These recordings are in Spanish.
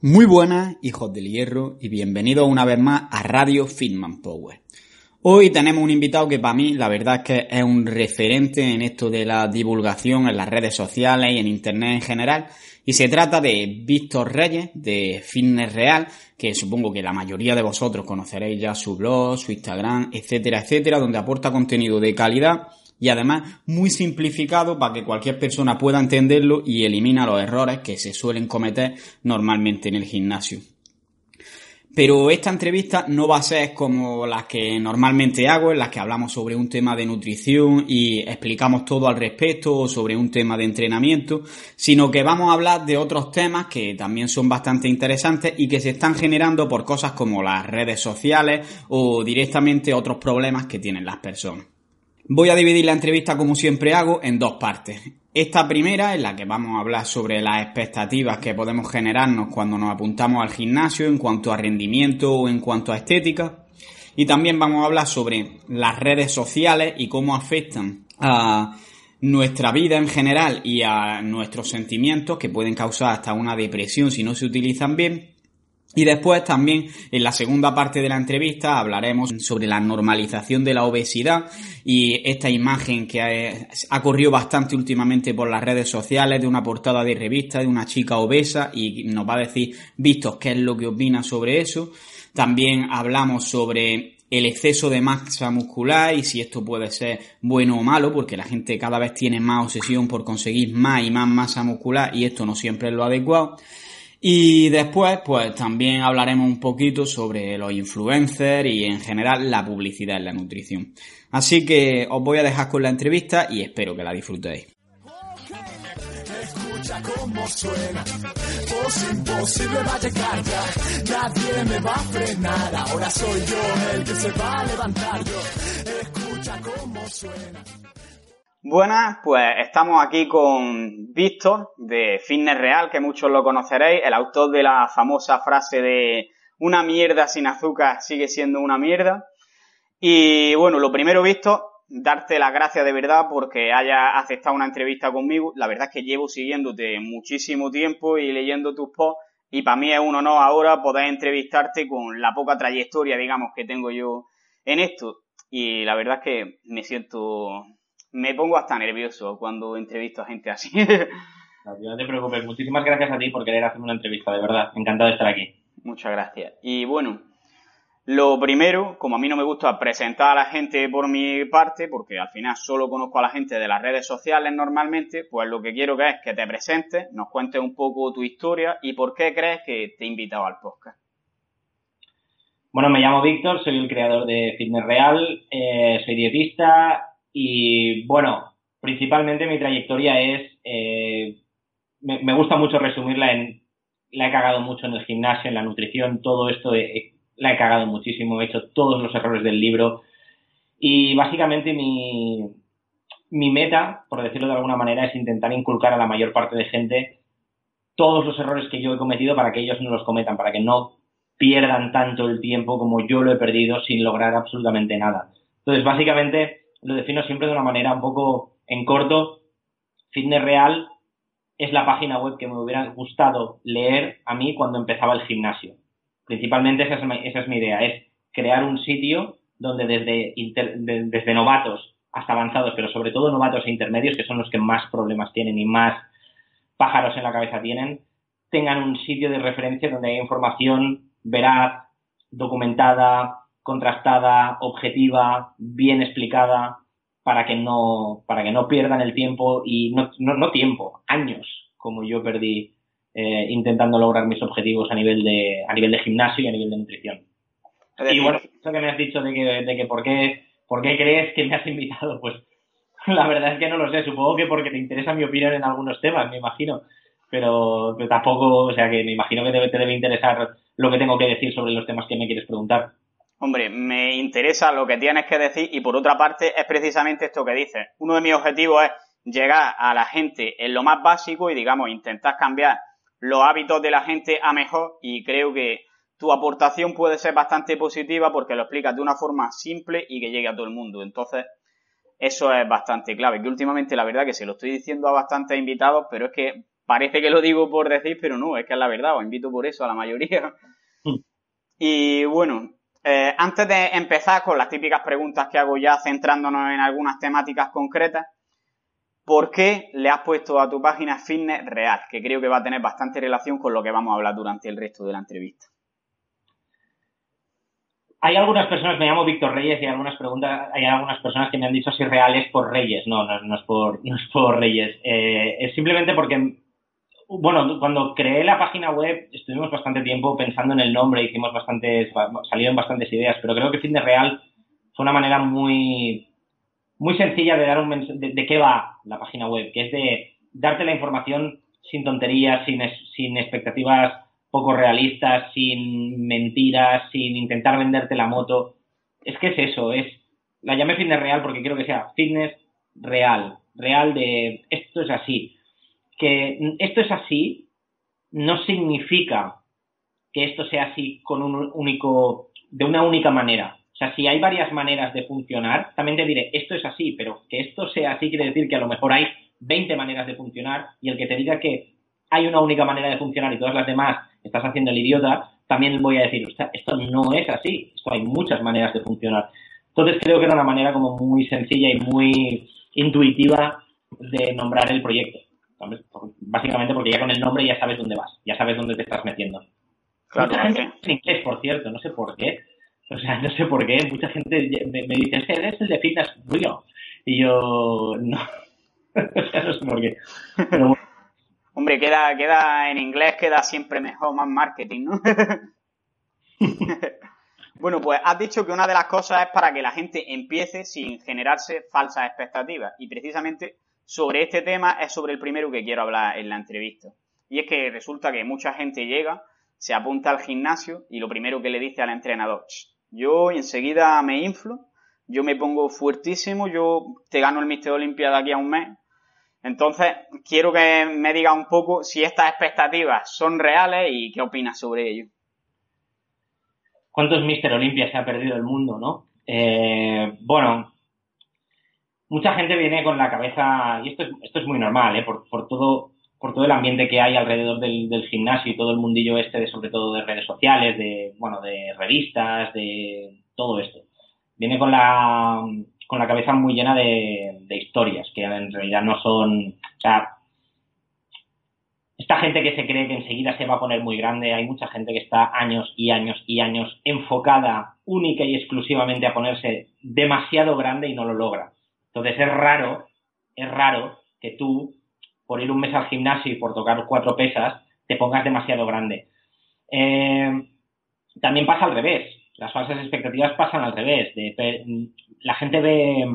Muy buenas, hijos del hierro, y bienvenidos una vez más a Radio Fitman Power. Hoy tenemos un invitado que para mí la verdad es que es un referente en esto de la divulgación en las redes sociales y en internet en general. Y se trata de Víctor Reyes, de Fitness Real, que supongo que la mayoría de vosotros conoceréis ya su blog, su Instagram, etcétera, etcétera, donde aporta contenido de calidad y además muy simplificado para que cualquier persona pueda entenderlo y elimina los errores que se suelen cometer normalmente en el gimnasio. Pero esta entrevista no va a ser como las que normalmente hago, en las que hablamos sobre un tema de nutrición y explicamos todo al respecto o sobre un tema de entrenamiento, sino que vamos a hablar de otros temas que también son bastante interesantes y que se están generando por cosas como las redes sociales o directamente otros problemas que tienen las personas. Voy a dividir la entrevista como siempre hago en dos partes. Esta primera en la que vamos a hablar sobre las expectativas que podemos generarnos cuando nos apuntamos al gimnasio en cuanto a rendimiento o en cuanto a estética. Y también vamos a hablar sobre las redes sociales y cómo afectan a nuestra vida en general y a nuestros sentimientos que pueden causar hasta una depresión si no se utilizan bien. Y después también en la segunda parte de la entrevista hablaremos sobre la normalización de la obesidad y esta imagen que ha, corrido bastante últimamente por las redes sociales de una portada de revista de una chica obesa y nos va a decir Víctor qué es lo que opina sobre eso. También hablamos sobre el exceso de masa muscular y si esto puede ser bueno o malo, porque la gente cada vez tiene más obsesión por conseguir más y más masa muscular y esto no siempre es lo adecuado. Y después, pues también hablaremos un poquito sobre los influencers y en general la publicidad en la nutrición. Así que os voy a dejar con la entrevista y espero que la disfrutéis. Buenas, pues estamos aquí con Víctor de Fitness Real, que muchos lo conoceréis, el autor de la famosa frase de una mierda sin azúcar sigue siendo una mierda. Y bueno, lo primero, Víctor, darte las gracias de verdad porque hayas aceptado una entrevista conmigo. La verdad es que llevo siguiéndote muchísimo tiempo y leyendo tus posts y para mí es un honor ahora poder entrevistarte con la poca trayectoria, digamos, que tengo yo en esto. Y la verdad es que me siento me pongo hasta nervioso cuando entrevisto a gente así. no te preocupes, muchísimas gracias a ti por querer hacerme una entrevista, de verdad, encantado de estar aquí. Muchas gracias. Y bueno, lo primero, como a mí no me gusta presentar a la gente por mi parte, porque al final solo conozco a la gente de las redes sociales normalmente, pues lo que quiero que es que te presentes, nos cuentes un poco tu historia y por qué crees que te he invitado al podcast. Bueno, me llamo Víctor, soy el creador de Fitness Real, eh, soy dietista, y bueno, principalmente mi trayectoria es, eh, me, gusta mucho resumirla en, la he cagado mucho en el gimnasio, en la nutrición, todo esto la he cagado muchísimo, he hecho todos los errores del libro y básicamente mi, mi meta, por decirlo de alguna manera, es intentar inculcar a la mayor parte de gente todos los errores que yo he cometido para que ellos no los cometan, para que no pierdan tanto el tiempo como yo lo he perdido sin lograr absolutamente nada. Entonces, básicamente, lo defino siempre de una manera un poco en corto. Fitness Real es la página web que me hubiera gustado leer a mí cuando empezaba el gimnasio. Principalmente esa es, mi, idea, es crear un sitio donde desde, desde novatos hasta avanzados, pero sobre todo novatos e intermedios, que son los que más problemas tienen y más pájaros en la cabeza tienen, tengan un sitio de referencia donde haya información veraz, documentada, contrastada, objetiva, bien explicada, para que no, para que no pierdan el tiempo y no, no, tiempo, años, como yo perdí eh, intentando lograr mis objetivos a nivel de, a nivel de gimnasio y a nivel de nutrición. Y bueno, eso que me has dicho de que, de que por qué, por qué crees que me has invitado, pues la verdad es que no lo sé, supongo que porque te interesa mi opinión en algunos temas, me imagino pero, tampoco, o sea que me imagino que te, debe interesar lo que tengo que decir sobre los temas que me quieres preguntar. Hombre, me interesa lo que tienes que decir y por otra parte es precisamente esto que dices. Uno de mis objetivos es llegar a la gente en lo más básico y digamos intentar cambiar los hábitos de la gente a mejor y creo que tu aportación puede ser bastante positiva porque lo explicas de una forma simple y que llegue a todo el mundo. Entonces, eso es bastante clave. Que últimamente la verdad que se lo estoy diciendo a bastantes invitados, pero es que parece que lo digo por decir, pero no, es que es la verdad, os invito por eso a la mayoría. Y bueno, eh, antes de empezar con las típicas preguntas que hago ya centrándonos en algunas temáticas concretas, ¿por qué le has puesto a tu página fitness real? Que creo que va a tener bastante relación con lo que vamos a hablar durante el resto de la entrevista. Hay algunas personas, me llamo Víctor Reyes, y hay algunas preguntas, hay algunas personas que me han dicho si real es por Reyes. No, no, es, por, no es por Reyes. Eh, es simplemente porque bueno, cuando creé la página web estuvimos bastante tiempo pensando en el nombre, hicimos bastantes, salieron bastantes ideas, pero creo que Fitness Real fue una manera muy, muy sencilla de dar un mensaje, de, qué va la página web, que es de darte la información sin tonterías, sin, sin expectativas poco realistas, sin mentiras, sin intentar venderte la moto. Es que es eso, es, la llamé Fitness Real porque quiero que sea fitness real, real de esto es así que esto es así no significa que esto sea así con un único, de una única manera. O sea, si hay varias maneras de funcionar, también te diré, esto es así, pero que esto sea así quiere decir que a lo mejor hay 20 maneras de funcionar y el que te diga que hay una única manera de funcionar y todas las demás estás haciendo el idiota, también voy a decir, esto no es así, esto hay muchas maneras de funcionar. Entonces creo que era una manera como muy sencilla y muy intuitiva de nombrar el proyecto. Básicamente porque ya con el nombre ya sabes dónde vas, ya sabes dónde te estás metiendo. Claro, mucha gente en inglés, por cierto, no sé por qué. O sea, no sé por qué. Mucha gente me, dice, es que eres el de Fitness Rio. Y yo, no. o sea, no sé por qué. Hombre, queda, queda en inglés, queda siempre mejor, más marketing, ¿no? bueno, pues has dicho que una de las cosas es para que la gente empiece sin generarse falsas expectativas. Y precisamente sobre este tema es sobre el primero que quiero hablar en la entrevista. Y es que resulta que mucha gente llega, se apunta al gimnasio y lo primero que le dice al entrenador, yo enseguida me inflo, yo me pongo fuertísimo, yo te gano el Mister Olimpia de aquí a un mes. Entonces, quiero que me diga un poco si estas expectativas son reales y qué opinas sobre ello. ¿Cuántos Mister Olimpia se ha perdido el mundo, no? Eh, bueno, mucha gente viene con la cabeza, y esto es, esto es muy normal, ¿eh? por, todo, por todo el ambiente que hay alrededor del, del, gimnasio y todo el mundillo este, de, sobre todo de redes sociales, de, bueno, de revistas, de todo esto. Viene con la, con la cabeza muy llena de, de historias, que en realidad no son, o sea, esta gente que se cree que enseguida se va a poner muy grande, hay mucha gente que está años y años y años enfocada única y exclusivamente a ponerse demasiado grande y no lo logra. Entonces es raro, es raro que tú, por ir un mes al gimnasio y por tocar cuatro pesas, te pongas demasiado grande. Eh, también pasa al revés. Las falsas expectativas pasan al revés. la gente ve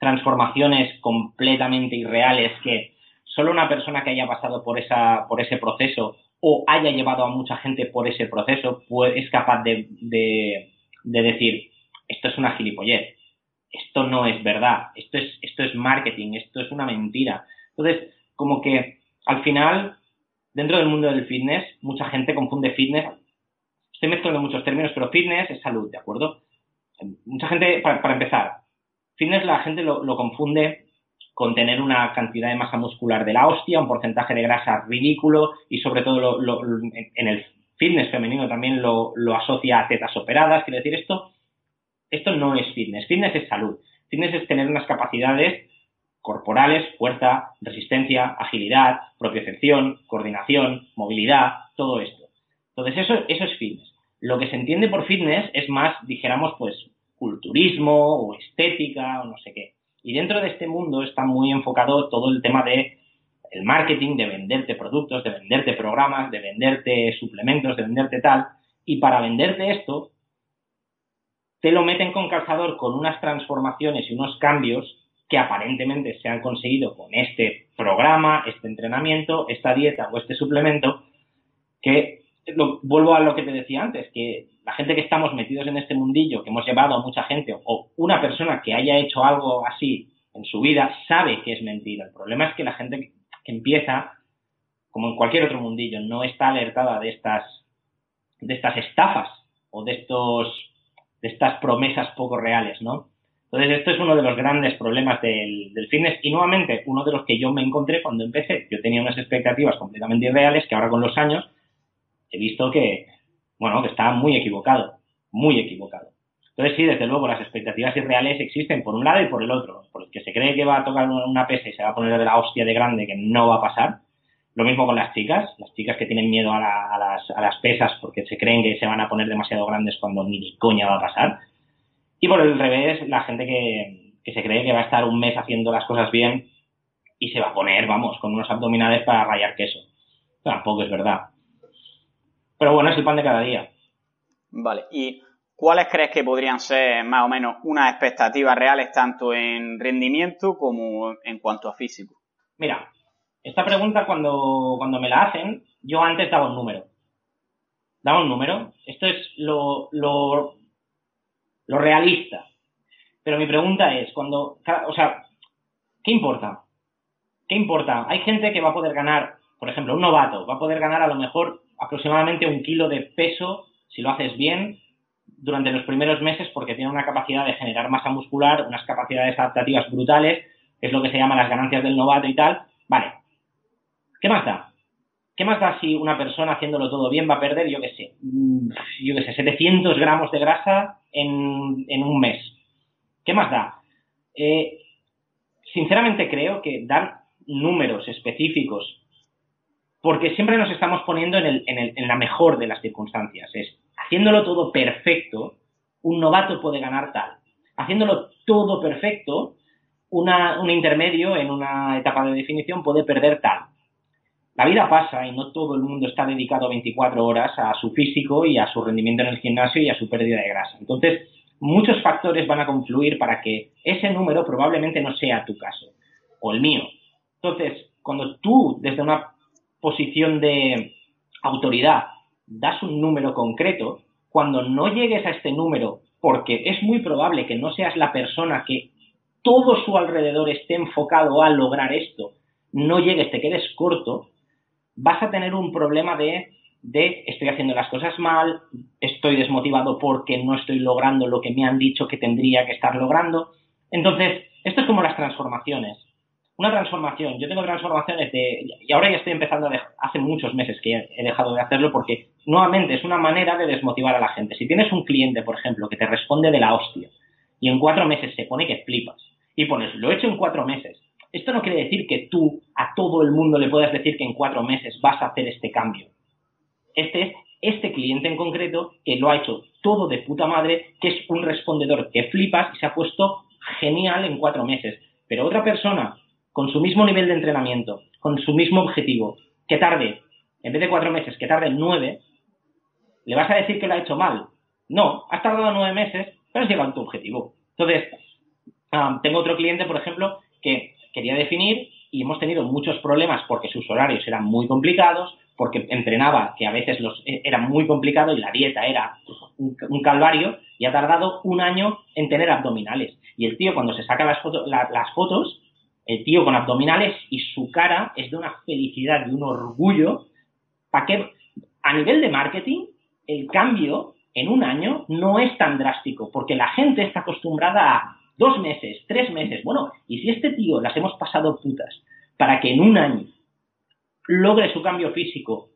transformaciones completamente irreales que solo una persona que haya pasado por, esa, por ese proceso o haya llevado a mucha gente por ese proceso es capaz de, de decir, esto es una gilipollez esto no es verdad, esto es, esto es marketing, esto es una mentira. Entonces, como que al final, dentro del mundo del fitness, mucha gente confunde fitness, estoy mezclando muchos términos, pero fitness es salud, ¿de acuerdo? Mucha gente, para, empezar, fitness la gente lo, confunde con tener una cantidad de masa muscular de la hostia, un porcentaje de grasa ridículo y sobre todo lo, en el fitness femenino también lo, lo asocia a tetas operadas. Quiere decir, esto, esto no es fitness. Fitness es salud. Fitness es tener unas capacidades corporales, fuerza, resistencia, agilidad, propiocepción, coordinación, movilidad, todo esto. Entonces, eso, eso es fitness. Lo que se entiende por fitness es más, dijéramos, pues, culturismo o estética o no sé qué. Y dentro de este mundo está muy enfocado todo el tema de el marketing, de venderte productos, de venderte programas, de venderte suplementos, de venderte tal. Y para venderte esto, te lo meten con calzador con unas transformaciones y unos cambios que aparentemente se han conseguido con este programa, este entrenamiento, esta dieta o este suplemento, que vuelvo a lo que te decía antes, que la gente que estamos metidos en este mundillo, que hemos llevado a mucha gente, o una persona que haya hecho algo así en su vida, sabe que es mentira. El problema es que la gente que empieza, como en cualquier otro mundillo, no está alertada de estas, de estas estafas o de estos, de estas promesas poco reales, ¿no? Entonces, esto es uno de los grandes problemas del, fitness y nuevamente uno de los que yo me encontré cuando empecé. Yo tenía unas expectativas completamente irreales que ahora con los años he visto que, bueno, que estaba muy equivocado, muy equivocado. Entonces, sí, desde luego, las expectativas irreales existen por un lado y por el otro. Porque se cree que va a tocar una pesa y se va a poner de la hostia de grande, que no va a pasar. Lo mismo con las chicas, las chicas que tienen miedo a, las, a las pesas porque se creen que se van a poner demasiado grandes cuando ni coña va a pasar. Y por el revés, la gente que, se cree que va a estar un mes haciendo las cosas bien y se va a poner, vamos, con unos abdominales para rayar queso. Tampoco es verdad. Pero bueno, es el pan de cada día. Vale, ¿y cuáles crees que podrían ser más o menos unas expectativas reales tanto en rendimiento como en cuanto a físico? Mira, esta pregunta cuando, cuando me la hacen, yo antes daba un número. Daba un número. Esto es lo, lo lo realista. Pero mi pregunta es, cuando, o sea, ¿qué importa? ¿Qué importa? Hay gente que va a poder ganar, por ejemplo, un novato, va a poder ganar a lo mejor aproximadamente un kilo de peso si lo haces bien durante los primeros meses porque tiene una capacidad de generar masa muscular, unas capacidades adaptativas brutales, es lo que se llama las ganancias del novato y tal. Vale. ¿Qué más da? ¿Qué más da si una persona haciéndolo todo bien va a perder, yo qué sé, mm, yo qué sé, 700 gramos de grasa en, un mes? ¿Qué más da? Eh, sinceramente creo que dar números específicos, porque siempre nos estamos poniendo en, la mejor de las circunstancias, es haciéndolo todo perfecto, un novato puede ganar tal. Haciéndolo todo perfecto, un intermedio en una etapa de definición puede perder tal la vida pasa y no todo el mundo está dedicado 24 horas a su físico y a su rendimiento en el gimnasio y a su pérdida de grasa. Entonces, muchos factores van a confluir para que ese número probablemente no sea tu caso o el mío. Entonces, cuando tú desde una posición de autoridad das un número concreto, cuando no llegues a este número, porque es muy probable que no seas la persona que todo su alrededor esté enfocado a lograr esto, no llegues, te quedes corto, vas a tener un problema de, de estoy haciendo las cosas mal, estoy desmotivado porque no estoy logrando lo que me han dicho que tendría que estar logrando. Entonces, esto es como las transformaciones. Una transformación, yo tengo transformaciones de, y ahora ya estoy empezando, a hace muchos meses que he dejado de hacerlo porque nuevamente es una manera de desmotivar a la gente. Si tienes un cliente, por ejemplo, que te responde de la hostia y en cuatro meses se pone que flipas y pones, lo he hecho en cuatro meses, esto no quiere decir que tú a todo el mundo le puedas decir que en cuatro meses vas a hacer este cambio. Este es este cliente en concreto que lo ha hecho todo de puta madre, que es un respondedor que flipas y se ha puesto genial en cuatro meses. Pero otra persona con su mismo nivel de entrenamiento, con su mismo objetivo, que tarde, en vez de cuatro meses, que tarde nueve, ¿le vas a decir que lo ha hecho mal? No, has tardado nueve meses, pero has llegado a tu objetivo. Entonces, ah, tengo otro cliente, por ejemplo, que quería definir y hemos tenido muchos problemas porque sus horarios eran muy complicados, porque entrenaba que a veces los, e, era muy complicado y la dieta era un, calvario y ha tardado un año en tener abdominales. Y el tío cuando se saca las, fotos, el tío con abdominales y su cara es de una felicidad y un orgullo para que a nivel de marketing el cambio en un año no es tan drástico porque la gente está acostumbrada a dos meses, tres meses. Bueno, y si este tío las hemos pasado putas para que en un año logre su cambio físico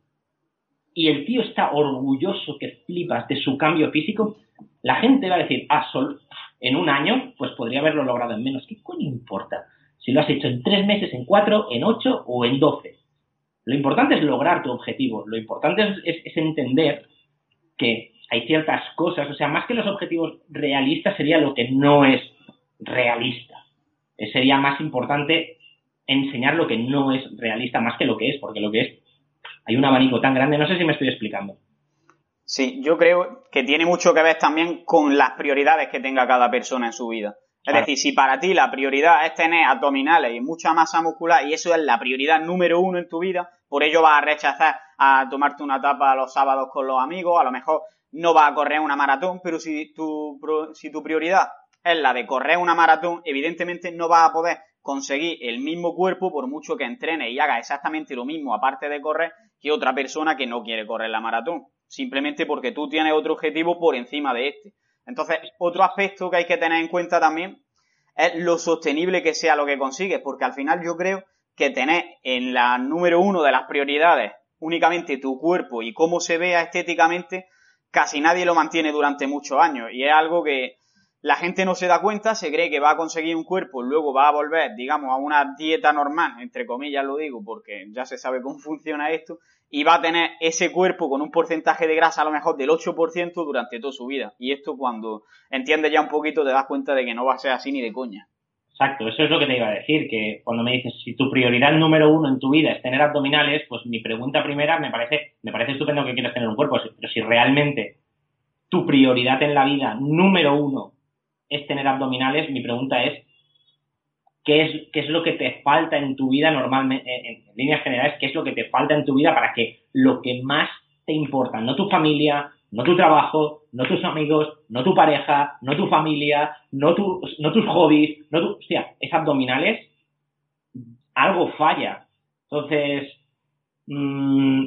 y el tío está orgulloso que flipas de su cambio físico, la gente va a decir, ah, sol, en un año, pues podría haberlo logrado en menos. ¿Qué coño importa? Si lo has hecho en tres meses, en cuatro, en ocho o en doce. Lo importante es lograr tu objetivo. Lo importante es, entender que hay ciertas cosas, o sea, más que los objetivos realistas sería lo que no es realista. Sería más importante enseñar lo que no es realista más que lo que es, porque lo que es, hay un abanico tan grande, no sé si me estoy explicando. Sí, yo creo que tiene mucho que ver también con las prioridades que tenga cada persona en su vida. Es decir, si para ti la prioridad es tener abdominales y mucha masa muscular y eso es la prioridad número uno en tu vida, por ello vas a rechazar a tomarte una tapa los sábados con los amigos, a lo mejor no vas a correr una maratón, pero si tu, si tu prioridad es la de correr una maratón, evidentemente no vas a poder conseguir el mismo cuerpo por mucho que entrenes y hagas exactamente lo mismo aparte de correr que otra persona que no quiere correr la maratón simplemente porque tú tienes otro objetivo por encima de este. Entonces, otro aspecto que hay que tener en cuenta también es lo sostenible que sea lo que consigues, porque al final yo creo que tener en la número uno de las prioridades únicamente tu cuerpo y cómo se vea estéticamente, casi nadie lo mantiene durante muchos años. Y es algo que la gente no se da cuenta, se cree que va a conseguir un cuerpo, luego va a volver, digamos, a una dieta normal, entre comillas lo digo, porque ya se sabe cómo funciona esto, y va a tener ese cuerpo con un porcentaje de grasa a lo mejor del 8% durante toda su vida. Y esto cuando entiendes ya un poquito te das cuenta de que no va a ser así ni de coña. Exacto, eso es lo que te iba a decir, que cuando me dices si tu prioridad número uno en tu vida es tener abdominales, pues mi pregunta primera me parece, me parece estupendo que quieras tener un cuerpo, pero si realmente tu prioridad en la vida número uno es tener abdominales, mi pregunta es qué es, qué es lo que te falta en tu vida normalmente, en, líneas generales, qué es lo que te falta en tu vida para que lo que más te importa, no tu familia, no tu trabajo, no tus amigos, no tu pareja, no tu familia, no, no tus hobbies, no tu, hostia, es abdominales, algo falla. Entonces, mm,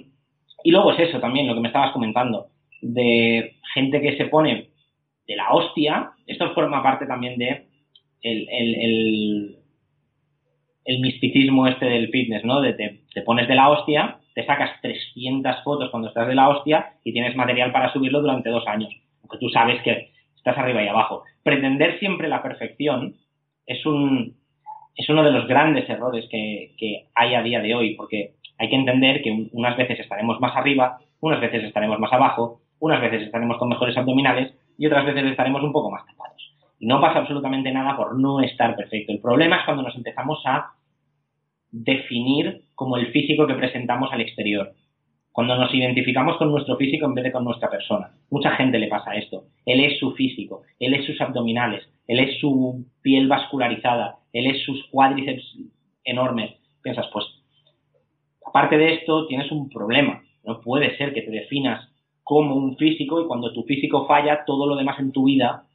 y luego es eso también, lo que me estabas comentando, de gente que se pone de la hostia, esto forma parte también de el, el misticismo este del fitness, ¿no? De te, pones de la hostia, te sacas 300 fotos cuando estás de la hostia y tienes material para subirlo durante dos años, aunque tú sabes que estás arriba y abajo. Pretender siempre la perfección es un es uno de los grandes errores que, que hay a día de hoy, porque hay que entender que unas veces estaremos más arriba, unas veces estaremos más abajo, unas veces estaremos con mejores abdominales y otras veces estaremos un poco más tapados. Y no pasa absolutamente nada por no estar perfecto. El problema es cuando nos empezamos a definir como el físico que presentamos al exterior. Cuando nos identificamos con nuestro físico en vez de con nuestra persona. Mucha gente le pasa esto. Él es su físico, él es sus abdominales, él es su piel vascularizada, él es sus cuádriceps enormes. Piensas, pues, aparte de esto, tienes un problema. No puede ser que te definas como un físico y cuando tu físico falla, todo lo demás en tu vida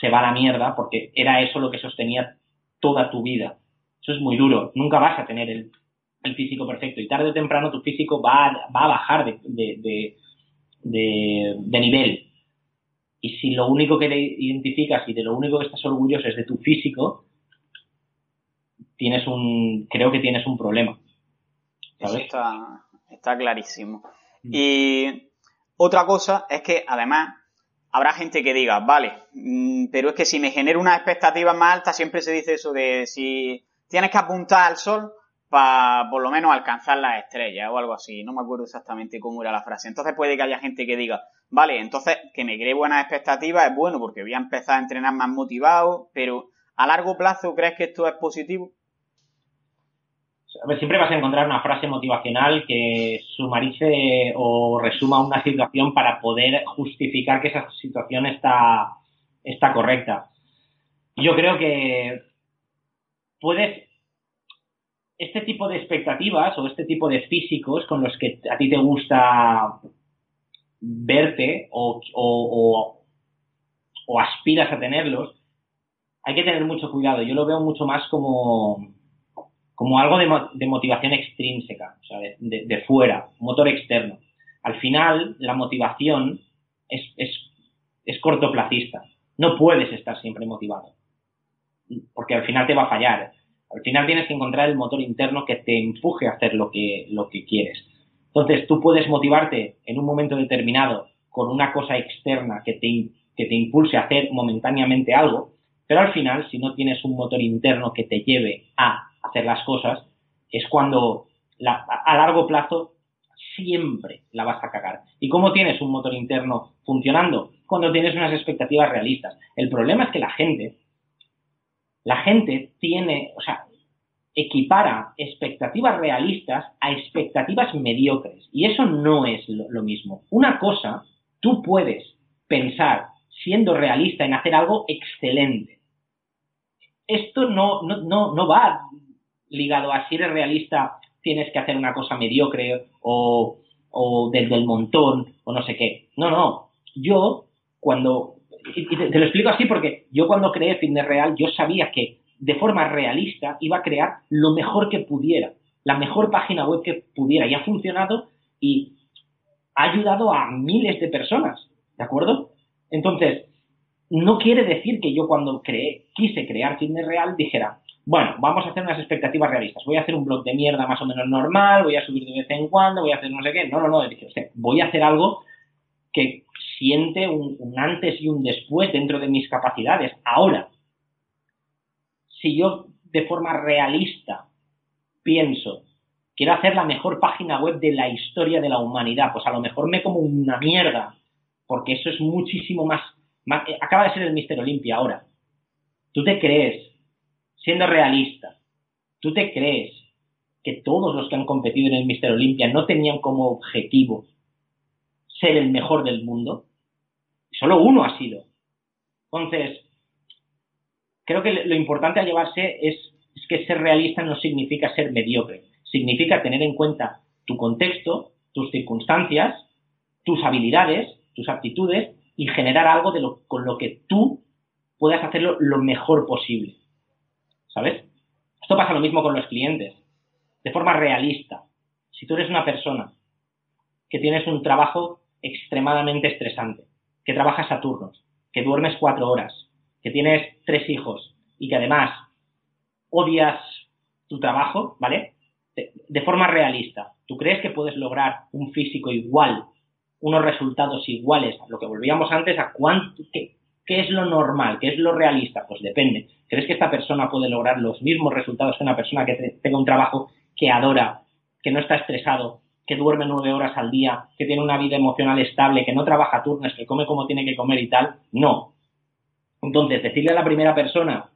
se va a la mierda porque era eso lo que sostenía toda tu vida. Eso es muy duro. Nunca vas a tener el, físico perfecto y tarde o temprano tu físico va a, va a bajar de, de, nivel. Y si lo único que te identificas y de lo único que estás orgulloso es de tu físico, tienes un, creo que tienes un problema. está, está clarísimo. Mm. Y otra cosa es que además habrá gente que diga, vale, mm, pero es que si me genero una expectativa más alta, siempre se dice eso de si tienes que apuntar al sol para por lo menos alcanzar las estrellas o algo así. No me acuerdo exactamente cómo era la frase. Entonces puede que haya gente que diga, vale, entonces que me cree buenas expectativas es bueno porque voy a empezar a entrenar más motivado, pero a largo plazo, ¿crees que esto es positivo? Siempre vas a encontrar una frase motivacional que sumarice o resuma una situación para poder justificar que esa situación está, está correcta. Yo creo que puedes este tipo de expectativas o este tipo de físicos con los que a ti te gusta verte o, o, o, aspiras a tenerlos, hay que tener mucho cuidado. Yo lo veo mucho más como, como algo de, motivación extrínseca, o sea, de, fuera, motor externo. Al final, la motivación es, es, es cortoplacista. No puedes estar siempre motivado porque al final te va a fallar. Al final tienes que encontrar el motor interno que te empuje a hacer lo que, lo que quieres. Entonces, tú puedes motivarte en un momento determinado con una cosa externa que te, que te impulse a hacer momentáneamente algo, pero al final, si no tienes un motor interno que te lleve a hacer las cosas, es cuando a largo plazo siempre la vas a cagar. ¿Y cómo tienes un motor interno funcionando? Cuando tienes unas expectativas realistas. El problema es que la gente, la gente tiene, o sea, equipara expectativas realistas a expectativas mediocres. Y eso no es lo, mismo. Una cosa, tú puedes pensar, siendo realista, en hacer algo excelente. Esto no, no, no, no va ligado a si eres realista, tienes que hacer una cosa mediocre o, o desde el montón o no sé qué. No, no. Yo, cuando. Y te, te, lo explico así porque yo cuando creé Fitness Real, yo sabía que de forma realista, iba a crear lo mejor que pudiera, la mejor página web que pudiera. Y ha funcionado y ha ayudado a miles de personas, ¿de acuerdo? Entonces, no quiere decir que yo cuando creé, quise crear Fitness Real dijera, bueno, vamos a hacer unas expectativas realistas. Voy a hacer un blog de mierda más o menos normal, voy a subir de vez en cuando, voy a hacer no sé qué. No, no, no. Voy a hacer algo que siente un, antes y un después dentro de mis capacidades. Ahora, si yo de forma realista pienso, quiero hacer la mejor página web de la historia de la humanidad, pues a lo mejor me como una mierda, porque eso es muchísimo más, eh, acaba de ser el Mister Olimpia ahora. ¿Tú te crees, siendo realista, tú te crees que todos los que han competido en el Mister Olimpia no tenían como objetivo ser el mejor del mundo? Solo uno ha sido. Entonces, creo que lo importante a llevarse es, que ser realista no significa ser mediocre, significa tener en cuenta tu contexto, tus circunstancias, tus habilidades, tus aptitudes y generar algo con lo que tú puedas hacerlo lo mejor posible. ¿Sabes? Esto pasa lo mismo con los clientes, de forma realista. Si tú eres una persona que tienes un trabajo extremadamente estresante, que trabajas a turnos, que duermes cuatro horas, que tienes tres hijos y que además odias tu trabajo, ¿vale? De, forma realista, ¿tú crees que puedes lograr un físico igual, unos resultados iguales a lo que volvíamos antes, a cuánto, qué, qué es lo normal, qué es lo realista? Pues depende. ¿Crees que esta persona puede lograr los mismos resultados que una persona que tenga un trabajo que adora, que no está estresado, que duerme nueve horas al día, que tiene una vida emocional estable, que no trabaja turnos, que come como tiene que comer y tal? No. Entonces, decirle a la primera persona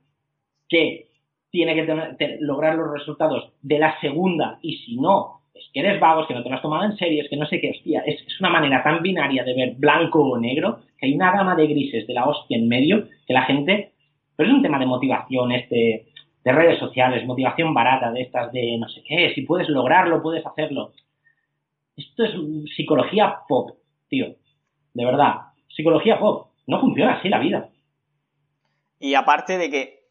que tiene que lograr los resultados de la segunda y si no, es que eres vago, es que no te lo has tomado en serio, es que no sé qué, hostia, es, una manera tan binaria de ver blanco o negro que hay una gama de grises de la hostia en medio que la gente, pero es un tema de motivación este, de redes sociales, motivación barata de estas de no sé qué, si puedes lograrlo, puedes hacerlo. Esto es psicología pop, tío, de verdad, psicología pop, no funciona así la vida. Y aparte de que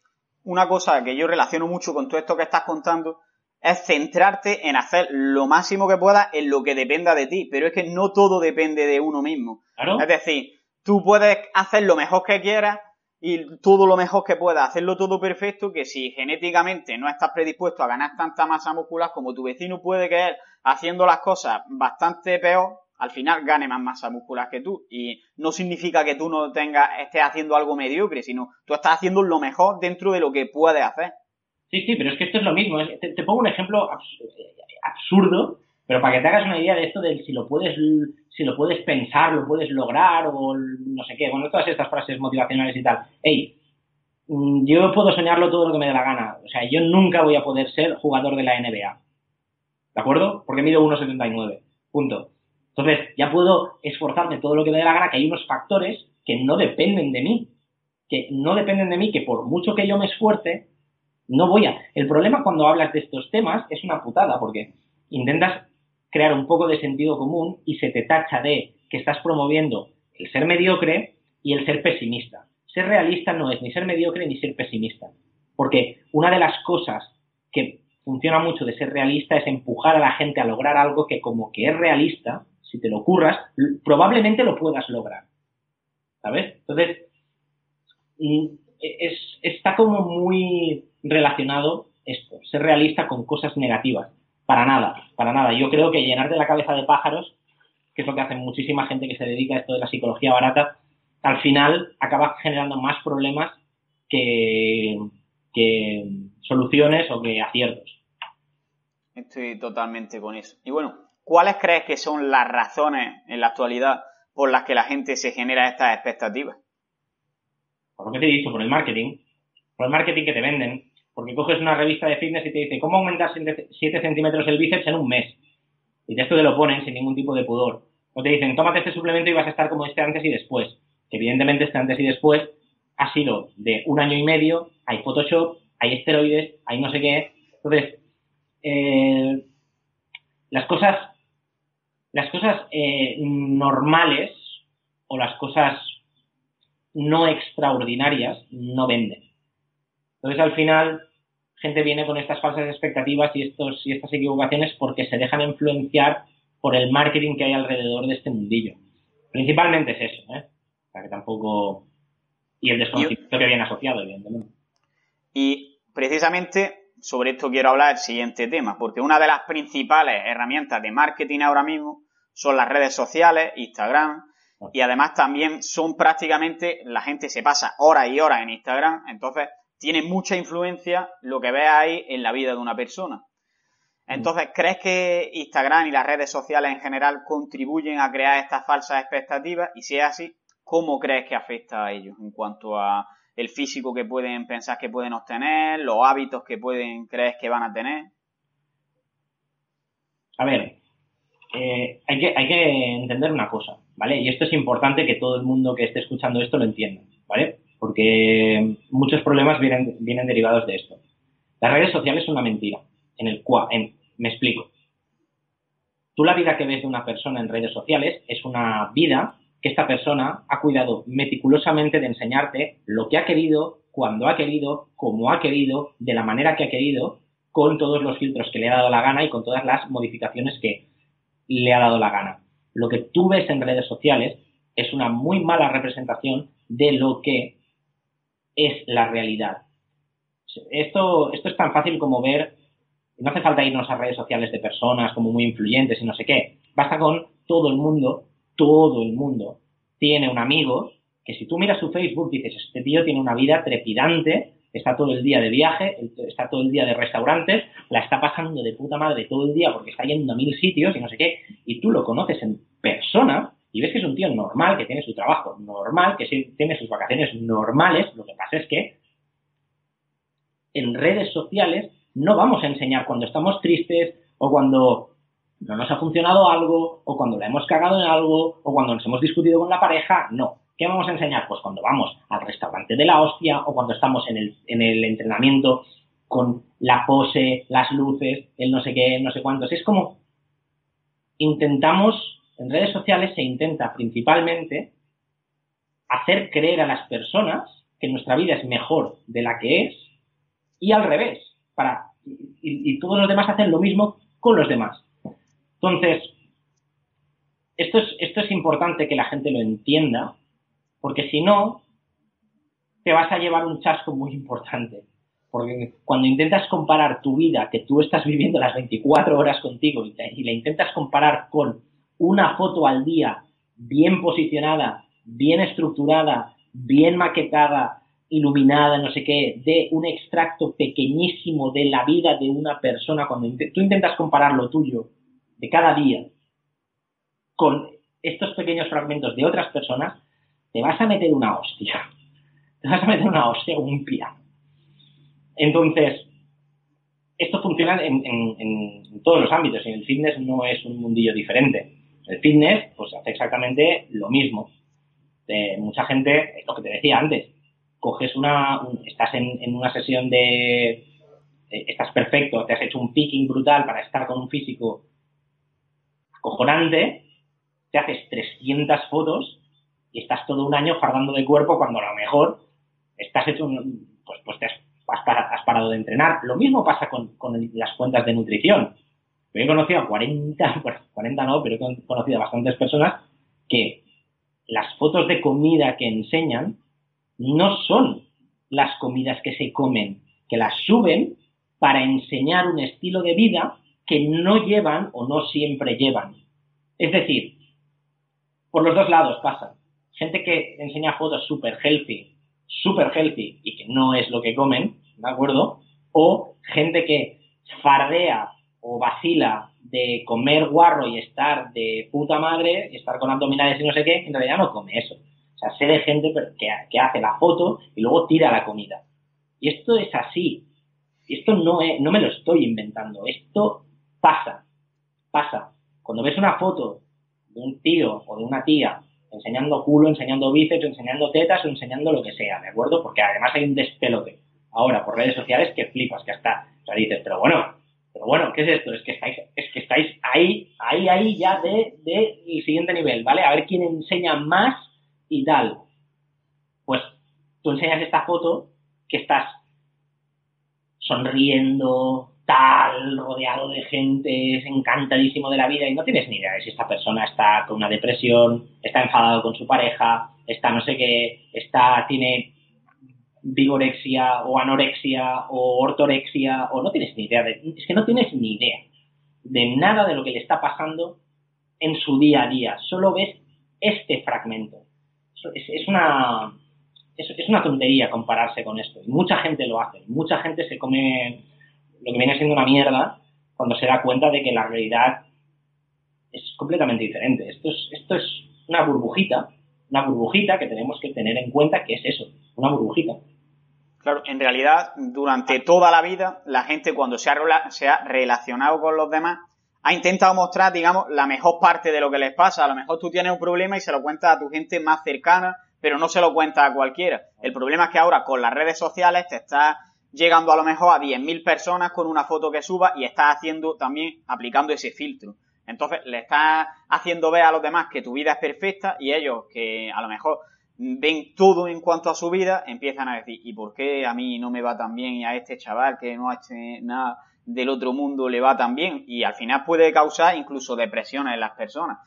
una cosa que yo relaciono mucho con todo esto que estás contando es centrarte en hacer lo máximo que puedas en lo que dependa de ti, pero es que no todo depende de uno mismo. Es decir, tú puedes hacer lo mejor que quieras y todo lo mejor que puedas, hacerlo todo perfecto, que si genéticamente no estás predispuesto a ganar tanta masa muscular como tu vecino puede que él, haciendo las cosas bastante peor, al final gane más masa muscular que tú. Y no significa que tú no tengas, estés haciendo algo mediocre, sino tú estás haciendo lo mejor dentro de lo que puedes hacer. Sí, sí, pero es que esto es lo mismo. Te, pongo un ejemplo absurdo, pero para que te hagas una idea de esto de si lo puedes, si lo puedes pensar, lo puedes lograr, o no sé qué, bueno, todas estas frases motivacionales y tal. Hey, mm, yo puedo soñarlo todo lo que me dé la gana. O sea, yo nunca voy a poder ser jugador de la NBA. ¿De acuerdo? Porque mido 1,79. Punto. Entonces, ya puedo esforzarme todo lo que me dé la gana, que hay unos factores que no dependen de mí, que no dependen de mí, que por mucho que yo me esfuerce, no voy a. El problema cuando hablas de estos temas es una putada, porque intentas crear un poco de sentido común y se te tacha de que estás promoviendo el ser mediocre y el ser pesimista. Ser realista no es ni ser mediocre ni ser pesimista, porque una de las cosas que funciona mucho de ser realista es empujar a la gente a lograr algo que como que es realista, si te lo curras, probablemente lo puedas lograr. ¿Sabes? Entonces, mm, está como muy relacionado esto, ser realista con cosas negativas. Para nada, para nada. Yo creo que llenarte la cabeza de pájaros, que es lo que hace muchísima gente que se dedica a esto de la psicología barata, al final acaba generando más problemas que, que soluciones o que aciertos. Estoy totalmente con eso. Y bueno, ¿cuáles crees que son las razones en la actualidad por las que la gente se genera estas expectativas? Por lo que te he dicho, por el marketing, por el marketing que te venden, porque coges una revista de fitness y te dice cómo aumentar 7 centímetros el bíceps en un mes. Y esto te lo ponen sin ningún tipo de pudor. O te dicen, tómate este suplemento y vas a estar como este antes y después. Evidentemente este antes y después ha sido de un año y medio, hay Photoshop, hay esteroides, hay no sé qué. Entonces, eh, las cosas, las cosas eh, normales o las cosas no extraordinarias no venden. Entonces, al final, gente viene con estas falsas expectativas y, estos, y estas equivocaciones porque se dejan influenciar por el marketing que hay alrededor de este mundillo. Principalmente es eso, ¿eh? O sea, que tampoco... Y el desconocimiento que viene asociado, evidentemente. Y precisamente sobre esto quiero hablar el siguiente tema, porque una de las principales herramientas de marketing ahora mismo son las redes sociales, Instagram, y además también son prácticamente, la gente se pasa horas y horas en Instagram, entonces tiene mucha influencia lo que ve ahí en la vida de una persona. Entonces, ¿crees que Instagram y las redes sociales en general contribuyen a crear estas falsas expectativas? Y si es así, ¿cómo crees que afecta a ellos en cuanto a el físico que pueden pensar que pueden obtener, los hábitos que pueden creer que van a tener? A ver, eh, hay, que, hay que entender una cosa, ¿vale? Y esto es importante que todo el mundo que esté escuchando esto lo entienda, ¿vale? Porque muchos problemas vienen, vienen derivados de esto. Las redes sociales son una mentira, en el cual, me explico. Tú la vida que ves de una persona en redes sociales es una vida que esta persona ha cuidado meticulosamente de enseñarte lo que ha querido, cuando ha querido, cómo ha querido, de la manera que ha querido, con todos los filtros que le ha dado la gana y con todas las modificaciones que le ha dado la gana. Lo que tú ves en redes sociales es una muy mala representación de lo que es la realidad. Esto, esto es tan fácil como ver, no hace falta irnos a redes sociales de personas como muy influyentes y no sé qué, basta con todo el mundo todo el mundo tiene un amigo que si tú miras su Facebook dices, este tío tiene una vida trepidante, está todo el día de viaje, está todo el día de restaurantes, la está pasando de puta madre todo el día porque está yendo a mil sitios y no sé qué, y tú lo conoces en persona y ves que es un tío normal, que tiene su trabajo normal, que tiene sus vacaciones normales, lo que pasa es que en redes sociales no vamos a enseñar cuando estamos tristes o cuando no nos ha funcionado algo, o cuando la hemos cagado en algo, o cuando nos hemos discutido con la pareja, no. ¿Qué vamos a enseñar? Pues cuando vamos al restaurante de la hostia, o cuando estamos en el, en el entrenamiento con la pose, las luces, el no sé qué, no sé cuántos. Es como intentamos, en redes sociales se intenta principalmente hacer creer a las personas que nuestra vida es mejor de la que es, y al revés, para, y todos los demás hacen lo mismo con los demás. Entonces, esto es, importante que la gente lo entienda, porque si no, te vas a llevar un chasco muy importante. Porque cuando intentas comparar tu vida, que tú estás viviendo las 24 horas contigo, y, y la intentas comparar con una foto al día bien posicionada, bien estructurada, bien maquetada, iluminada, no sé qué, de un extracto pequeñísimo de la vida de una persona, cuando tú intentas comparar lo tuyo de cada día con estos pequeños fragmentos de otras personas, te vas a meter una hostia. Te vas a meter una hostia un piano. Entonces, esto funciona en, todos los ámbitos. En el fitness no es un mundillo diferente. El fitness, pues hace exactamente lo mismo. Eh, mucha gente, lo que te decía antes, coges una, estás en, una sesión de, eh, estás perfecto, te has hecho un picking brutal para estar con un físico cojonante, te haces 300 fotos y estás todo un año fardando de cuerpo cuando a lo mejor estás hecho un, pues, pues te has, parado de entrenar. Lo mismo pasa con, las cuentas de nutrición. Yo he conocido a 40, bueno, 40 no, pero he conocido a bastantes personas que las fotos de comida que enseñan no son las comidas que se comen, que las suben para enseñar un estilo de vida que no llevan o no siempre llevan. Es decir, por los dos lados pasa. Gente que enseña fotos super healthy, super healthy y que no es lo que comen, ¿de acuerdo? O gente que fardea o vacila de comer guarro y estar de puta madre y estar con abdominales y no sé qué, en realidad no come eso. O sea, sé de gente que, que hace la foto y luego tira la comida. Y esto es así. Esto no, es, no me lo estoy inventando. Esto pasa. Pasa. Cuando ves una foto de un tío o de una tía enseñando culo, enseñando bíceps, enseñando tetas o enseñando lo que sea, ¿de acuerdo? Porque además hay un despelote ahora por redes sociales que flipas, que hasta, o dices, pero bueno, pero bueno, ¿qué es esto? Es que estáis, es que estáis ahí, ahí, ahí ya de, de el siguiente nivel, ¿vale? A ver quién enseña más y tal. Pues tú enseñas esta foto que estás sonriendo, tal, rodeado de gente, es encantadísimo de la vida y no tienes ni idea de si esta persona está con una depresión, está enfadado con su pareja, está no sé qué, está, tiene vigorexia o anorexia o ortorexia o no tienes ni idea de, es que no tienes ni idea de nada de lo que le está pasando en su día a día, solo ves este fragmento. Es, una es, es, una tontería compararse con esto. Y mucha gente lo hace. Mucha gente se come lo que viene siendo una mierda cuando se da cuenta de que la realidad es completamente diferente. Esto es, esto es una burbujita, una burbujita que tenemos que tener en cuenta que es eso, una burbujita. Claro, en realidad, durante toda la vida, la gente cuando se ha, relacionado con los demás, ha intentado mostrar, digamos, la mejor parte de lo que les pasa. A lo mejor tú tienes un problema y se lo cuentas a tu gente más cercana, pero no se lo cuentas a cualquiera. El problema es que ahora con las redes sociales te estás llegando a lo mejor a 10.000 personas con una foto que suba y estás haciendo también, aplicando ese filtro. Entonces le estás haciendo ver a los demás que tu vida es perfecta y ellos que a lo mejor ven todo en cuanto a su vida, empiezan a decir, ¿y por qué a mí no me va tan bien y a este chaval que no ha hecho nada del otro mundo le va tan bien? Y al final puede causar incluso depresiones en las personas.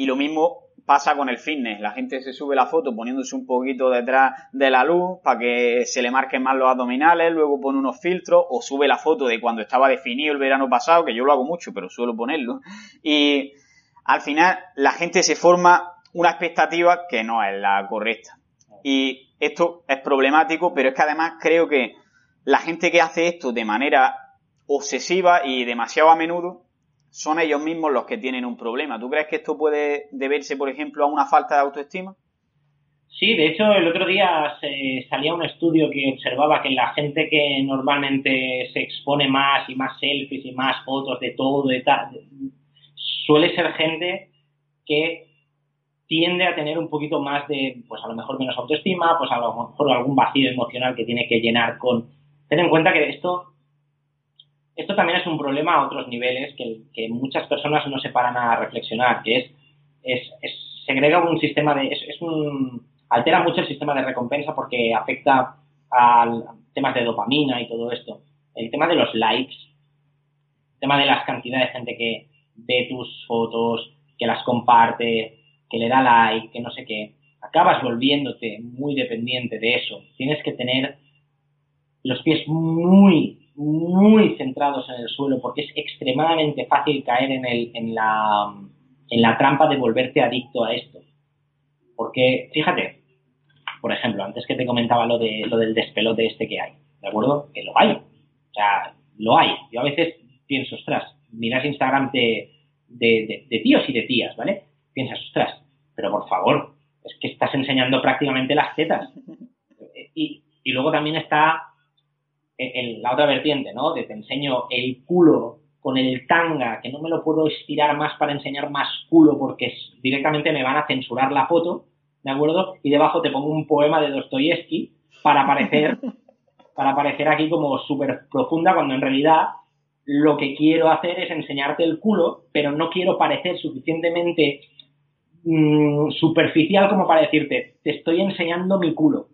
Y lo mismo pasa con el fitness. La gente se sube la foto poniéndose un poquito detrás de la luz para que se le marquen más los abdominales, luego pone unos filtros o sube la foto de cuando estaba definido el verano pasado, que yo lo hago mucho, pero suelo ponerlo. Y al final la gente se forma una expectativa que no es la correcta. Y esto es problemático, pero es que además creo que la gente que hace esto de manera obsesiva y demasiado a menudo son ellos mismos los que tienen un problema. ¿Tú crees que esto puede deberse, por ejemplo, a una falta de autoestima? Sí, de hecho, el otro día se salía un estudio que observaba que la gente que normalmente se expone más y más selfies y más fotos de todo, tal, suele ser gente que tiende a tener un poquito más de, pues a lo mejor menos autoestima, pues a lo mejor algún vacío emocional que tiene que llenar con... Ten en cuenta que esto esto también es un problema a otros niveles que, muchas personas no se paran a reflexionar, que es, es, segrega un sistema de, es, un, altera mucho el sistema de recompensa porque afecta a temas de dopamina y todo esto. El tema de los likes, el tema de las cantidades de gente que ve tus fotos, que las comparte, que le da like, que no sé qué, acabas volviéndote muy dependiente de eso. Tienes que tener los pies muy muy centrados en el suelo porque es extremadamente fácil caer en, el, en, la, en la trampa de volverte adicto a esto. Porque, fíjate, por ejemplo, antes que te comentaba lo, de, lo del despelote este que hay, ¿de acuerdo? Que lo hay. O sea, lo hay. Yo a veces pienso, ostras, miras Instagram de, de, de tíos y de tías, ¿vale? Piensas, ostras, pero por favor, es que estás enseñando prácticamente las tetas. Y, y luego también está en la otra vertiente, ¿no? De te enseño el culo con el tanga, que no me lo puedo estirar más para enseñar más culo porque directamente me van a censurar la foto, ¿de acuerdo? Y debajo te pongo un poema de Dostoyevsky para parecer, para parecer aquí como súper profunda cuando en realidad lo que quiero hacer es enseñarte el culo, pero no quiero parecer suficientemente mm, superficial como para decirte, te estoy enseñando mi culo.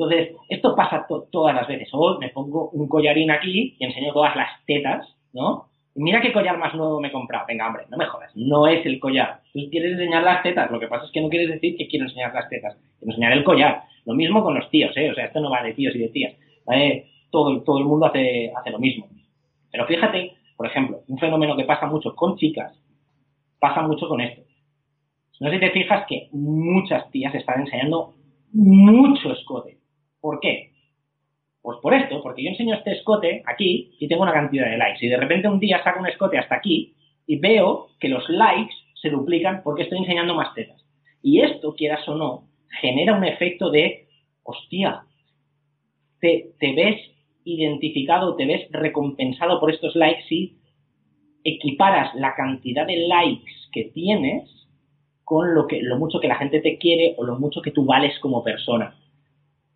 Entonces, esto pasa todas las veces. O me pongo un collarín aquí y enseño todas las tetas, ¿no? Y mira qué collar más nuevo me he comprado. Venga, hombre, no me jodas. No es el collar. Tú quieres enseñar las tetas. Lo que pasa es que no quieres decir que quiero enseñar las tetas. Quiero enseñar el collar. Lo mismo con los tíos, ¿eh? O sea, esto no va de tíos y de tías. Todo, todo el mundo hace, hace lo mismo. Pero fíjate, por ejemplo, un fenómeno que pasa mucho con chicas, pasa mucho con esto. No sé si te fijas que muchas tías están enseñando mucho escote. ¿Por qué? Pues por esto, porque yo enseño este escote aquí y tengo una cantidad de likes. Y de repente un día saco un escote hasta aquí y veo que los likes se duplican porque estoy enseñando más tetas. Y esto, quieras o no, genera un efecto de, hostia, te, te ves identificado, te ves recompensado por estos likes si equiparas la cantidad de likes que tienes con lo, que, lo mucho que la gente te quiere o lo mucho que tú vales como persona.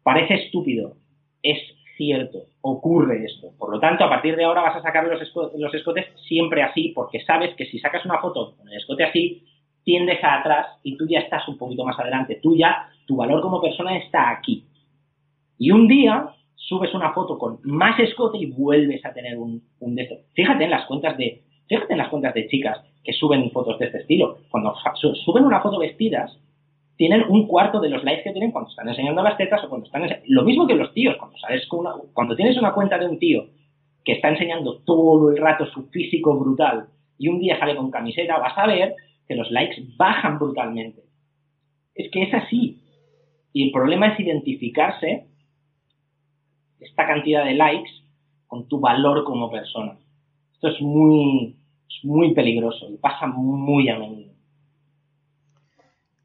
Parece estúpido, es cierto, ocurre esto. Por lo tanto, a partir de ahora vas a sacar los, escotes siempre así, porque sabes que si sacas una foto con el escote así, tiendes a atrás y tú ya estás un poquito más adelante. Tú ya, tu valor como persona está aquí. Y un día subes una foto con más escote y vuelves a tener un, un de Fíjate en las cuentas de, fíjate en las cuentas de chicas que suben fotos de este estilo. Cuando suben una foto vestidas, tienen un cuarto de los likes que tienen cuando están enseñando las tetas o cuando están Lo mismo que los tíos, cuando, sabes cuando tienes una cuenta de un tío que está enseñando todo el rato su físico brutal y un día sale con camiseta, vas a ver que los likes bajan brutalmente. Es que es así. Y el problema es identificarse esta cantidad de likes con tu valor como persona. Esto es muy, muy peligroso y pasa muy a menudo.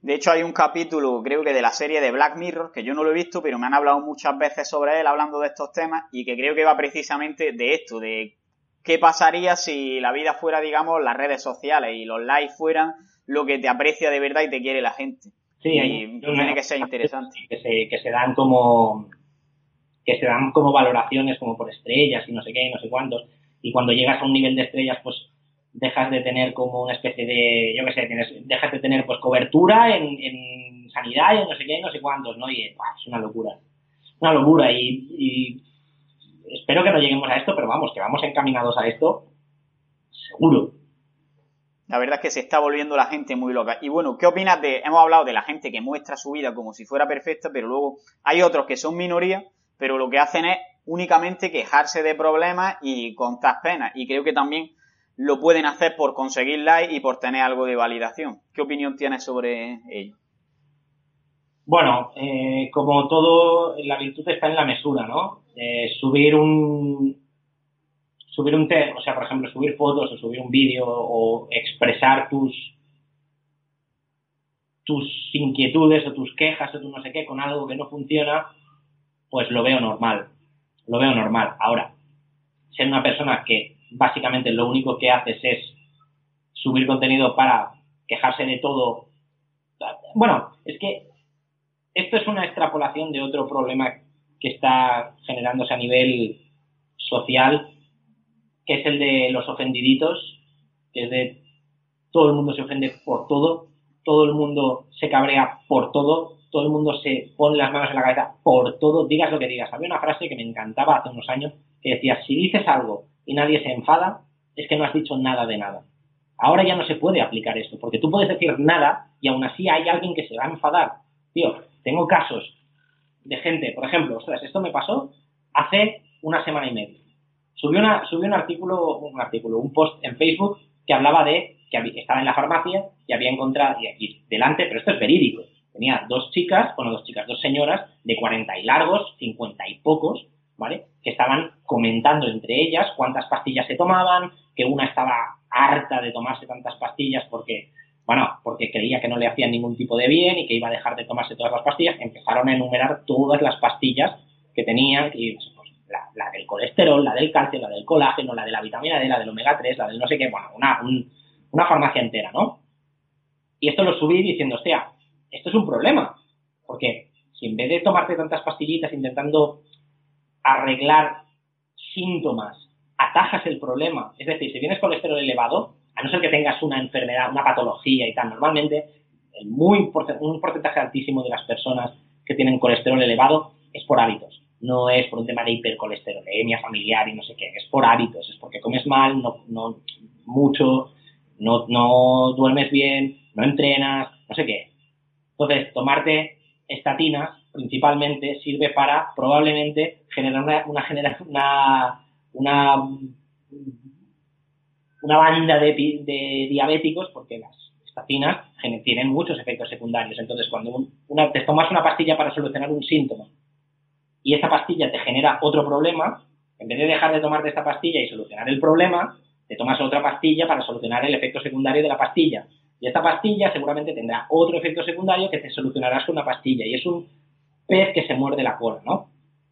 De hecho, hay un capítulo, creo que de la serie de Black Mirror, que yo no lo he visto, pero me han hablado muchas veces sobre él, hablando de estos temas, y que creo que va precisamente de esto, de qué pasaría si la vida fuera, digamos, las redes sociales y los likes fueran lo que te aprecia de verdad y te quiere la gente. Sí, y tiene que ser interesante. Que se, que se dan como que se dan como valoraciones como por estrellas y no sé qué, no sé cuántos. Y cuando llegas a un nivel de estrellas, pues dejas de tener como una especie de, yo qué sé, tienes, dejas de tener pues cobertura en, en sanidad y no sé qué, no sé cuántos, ¿no? Y es una locura. Una locura y, y, espero que no lleguemos a esto, pero vamos, que vamos encaminados a esto, seguro. La verdad es que se está volviendo la gente muy loca. Y bueno, ¿qué opinas de, hemos hablado de la gente que muestra su vida como si fuera perfecta, pero luego hay otros que son minoría, pero lo que hacen es únicamente quejarse de problemas y contar penas. Y creo que también lo pueden hacer por conseguir like y por tener algo de validación. ¿Qué opinión tienes sobre ello? Bueno, eh, como todo, la virtud está en la mesura, ¿no? Eh, subir un subir un tema, o sea, por ejemplo, subir fotos o subir un vídeo o expresar tus tus inquietudes o tus quejas o tu no sé qué con algo que no funciona, pues lo veo normal. Lo veo normal. Ahora, ser una persona que básicamente lo único que haces es subir contenido para quejarse de todo. Bueno, es que esto es una extrapolación de otro problema que está generándose a nivel social, que es el de los ofendiditos, que es de todo el mundo se ofende por todo, todo el mundo se cabrea por todo, todo el mundo se pone las manos en la cabeza por todo, digas lo que digas. Había una frase que me encantaba hace unos años que decía, si dices algo y nadie se enfada, es que no has dicho nada de nada. Ahora ya no se puede aplicar esto, porque tú puedes decir nada y aún así hay alguien que se va a enfadar. Tío, tengo casos de gente, por ejemplo, ostras, esto me pasó hace una semana y media. Subió, una, subió un artículo, un artículo, un post en Facebook que hablaba de que estaba en la farmacia y había encontrado, y aquí delante, pero esto es verídico, tenía dos chicas, bueno, dos chicas, dos señoras de 40 y largos, 50 y pocos, ¿vale? Que estaban comentando entre ellas cuántas pastillas se tomaban, que una estaba harta de tomarse tantas pastillas porque, bueno, porque creía que no le hacían ningún tipo de bien y que iba a dejar de tomarse todas las pastillas. Empezaron a enumerar todas las pastillas que tenían, y pues, pues la, del colesterol, la del calcio, la del colágeno, la de la vitamina D, la del omega 3, la del no sé qué, bueno, una, una farmacia entera, ¿no? Y esto lo subí diciendo, hostia, esto es un problema, porque si en vez de tomarte tantas pastillitas intentando arreglar síntomas, atajas el problema. Es decir, si tienes colesterol elevado, a no ser que tengas una enfermedad, una patología y tal, normalmente muy, un porcentaje altísimo de las personas que tienen colesterol elevado es por hábitos. No es por un tema de hipercolesterolemia familiar y no sé qué, es por hábitos, es porque comes mal, no, no mucho, no, no duermes bien, no entrenas, no sé qué. Entonces, tomarte estatinas principalmente sirve para probablemente generar una, una, una, una una banda de, diabéticos porque las estacinas tienen muchos efectos secundarios. Entonces, cuando una, te tomas una pastilla para solucionar un síntoma y esta pastilla te genera otro problema, en vez de dejar de tomarte esta pastilla y solucionar el problema, te tomas otra pastilla para solucionar el efecto secundario de la pastilla. Y esta pastilla seguramente tendrá otro efecto secundario que te solucionarás con una pastilla. Y es un pez que se muerde la cola, ¿no?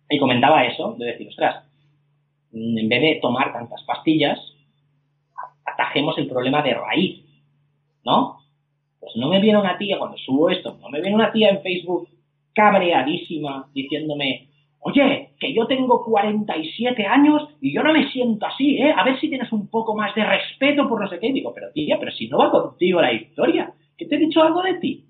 Y comentaba eso, de decir, ostras, en vez de tomar tantas pastillas, atajemos el problema de raíz, ¿no? Pues no me viene una tía, cuando subo esto, no me viene una tía en Facebook cabreadísima diciéndome, oye, que yo tengo 47 años y yo no me siento así, ¿eh? A ver si tienes un poco más de respeto por no sé qué. Y digo, pero tía, pero si no va contigo la historia, ¿que te he dicho algo de ti?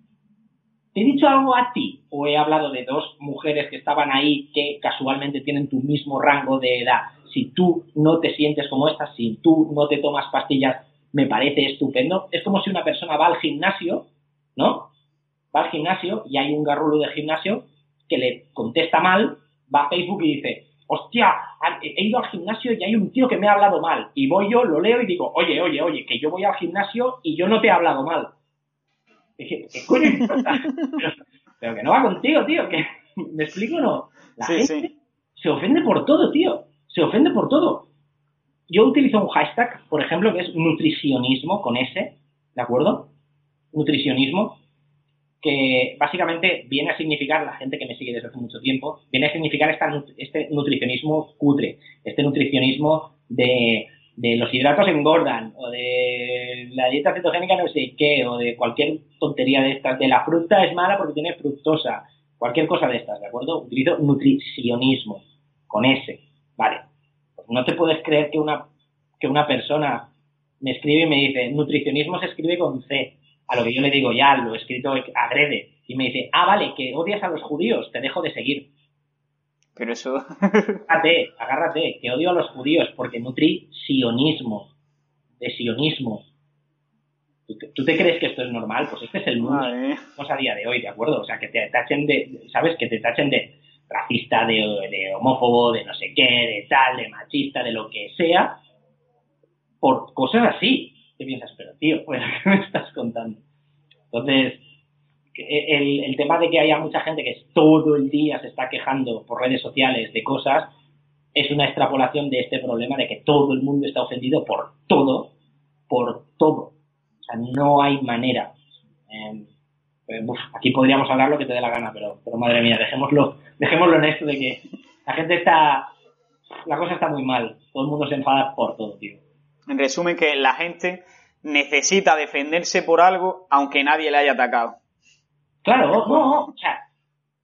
¿Te he dicho algo a ti? ¿O he hablado de dos mujeres que estaban ahí que casualmente tienen tu mismo rango de edad? Si tú no te sientes como esta, si tú no te tomas pastillas, me parece estupendo. Es como si una persona va al gimnasio, ¿no? Va al gimnasio y hay un garrulo de gimnasio que le contesta mal va a Facebook y dice, hostia, he ido al gimnasio y hay un tío que me ha hablado mal. Y voy yo, lo leo y digo, oye, oye, oye, que yo voy al gimnasio y yo no te he hablado mal. ¿qué coño importa? pero, que no va contigo, tío, que ¿me explico o no? La gente se ofende por todo, tío. Se ofende por todo. Yo utilizo un hashtag, por ejemplo, que es nutricionismo con S, ¿de acuerdo? Nutricionismo, que básicamente viene a significar, la gente que me sigue desde hace mucho tiempo, viene a significar esta, este nutricionismo cutre, este nutricionismo de, de, los hidratos engordan, o de la dieta cetogénica no sé qué, o de cualquier tontería de estas, de la fruta es mala porque tiene fructosa, cualquier cosa de estas, ¿de acuerdo? Utilizo nutricionismo, con S, vale. Pues no te puedes creer que una, que una persona me escribe y me dice, nutricionismo se escribe con C, a lo que yo le digo, ya, lo he escrito agrede. Y me dice, ah, vale, que odias a los judíos, te dejo de seguir. Pero eso... agárrate, agárrate, que odio a los judíos porque nutrí sionismo, de sionismo. ¿Tú te, crees que esto es normal? Pues este es el mundo a día de hoy, ¿de acuerdo? O sea, que te tachen de, ¿sabes? Que te tachen de racista, de, de homófobo, de no sé qué, de tal, de machista, de lo que sea, por cosas así ¿qué piensas? Pero tío, ¿qué me estás contando? Entonces, el, el, tema de que haya mucha gente que todo el día se está quejando por redes sociales de cosas es una extrapolación de este problema de que todo el mundo está ofendido por todo, por todo. O sea, no hay manera. Em, eh, aquí podríamos hablar lo que te dé la gana, pero, pero madre mía, dejémoslo, dejémoslo en esto de que la gente está, la cosa está muy mal. Todo el mundo se enfada por todo, tío. En resumen, que la gente necesita defenderse por algo aunque nadie le haya atacado. Claro, no, o sea,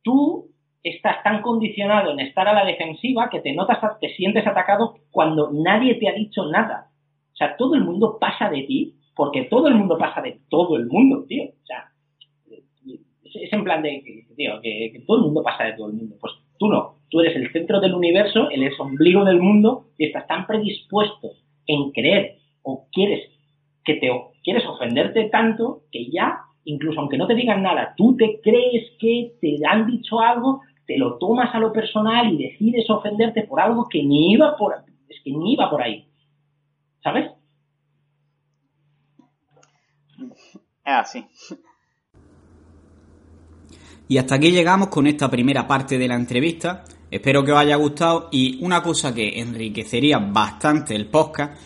tú estás tan condicionado en estar a la defensiva que te notas, te sientes atacado cuando nadie te ha dicho nada. O sea, todo el mundo pasa de ti porque todo el mundo pasa de todo el mundo, tío. O sea, es en plan de, tío, que, que todo el mundo pasa de todo el mundo. Pues tú no, tú eres el centro del universo, el ombligo del mundo y estás tan predispuesto en creer o quieres que te quieres ofenderte tanto que ya, incluso aunque no te digan nada, tú te crees que te han dicho algo, te lo tomas a lo personal y decides ofenderte por algo que ni iba por es que ni iba por ahí. ¿Sabes? Es así. Y hasta aquí llegamos con esta primera parte de la entrevista. Espero que os haya gustado y una cosa que enriquecería bastante el podcast,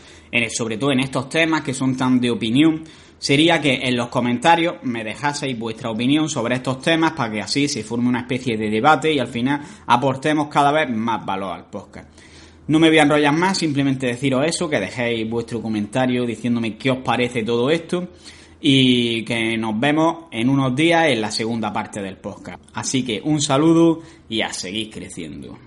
sobre todo en estos temas que son tan de opinión, sería que en los comentarios me dejaseis vuestra opinión sobre estos temas para que así se forme una especie de debate y al final aportemos cada vez más valor al podcast. No me voy a enrollar más, simplemente deciros eso, que dejéis vuestro comentario diciéndome qué os parece todo esto y que nos vemos en unos días en la segunda parte del podcast. Así que un saludo y a seguir creciendo.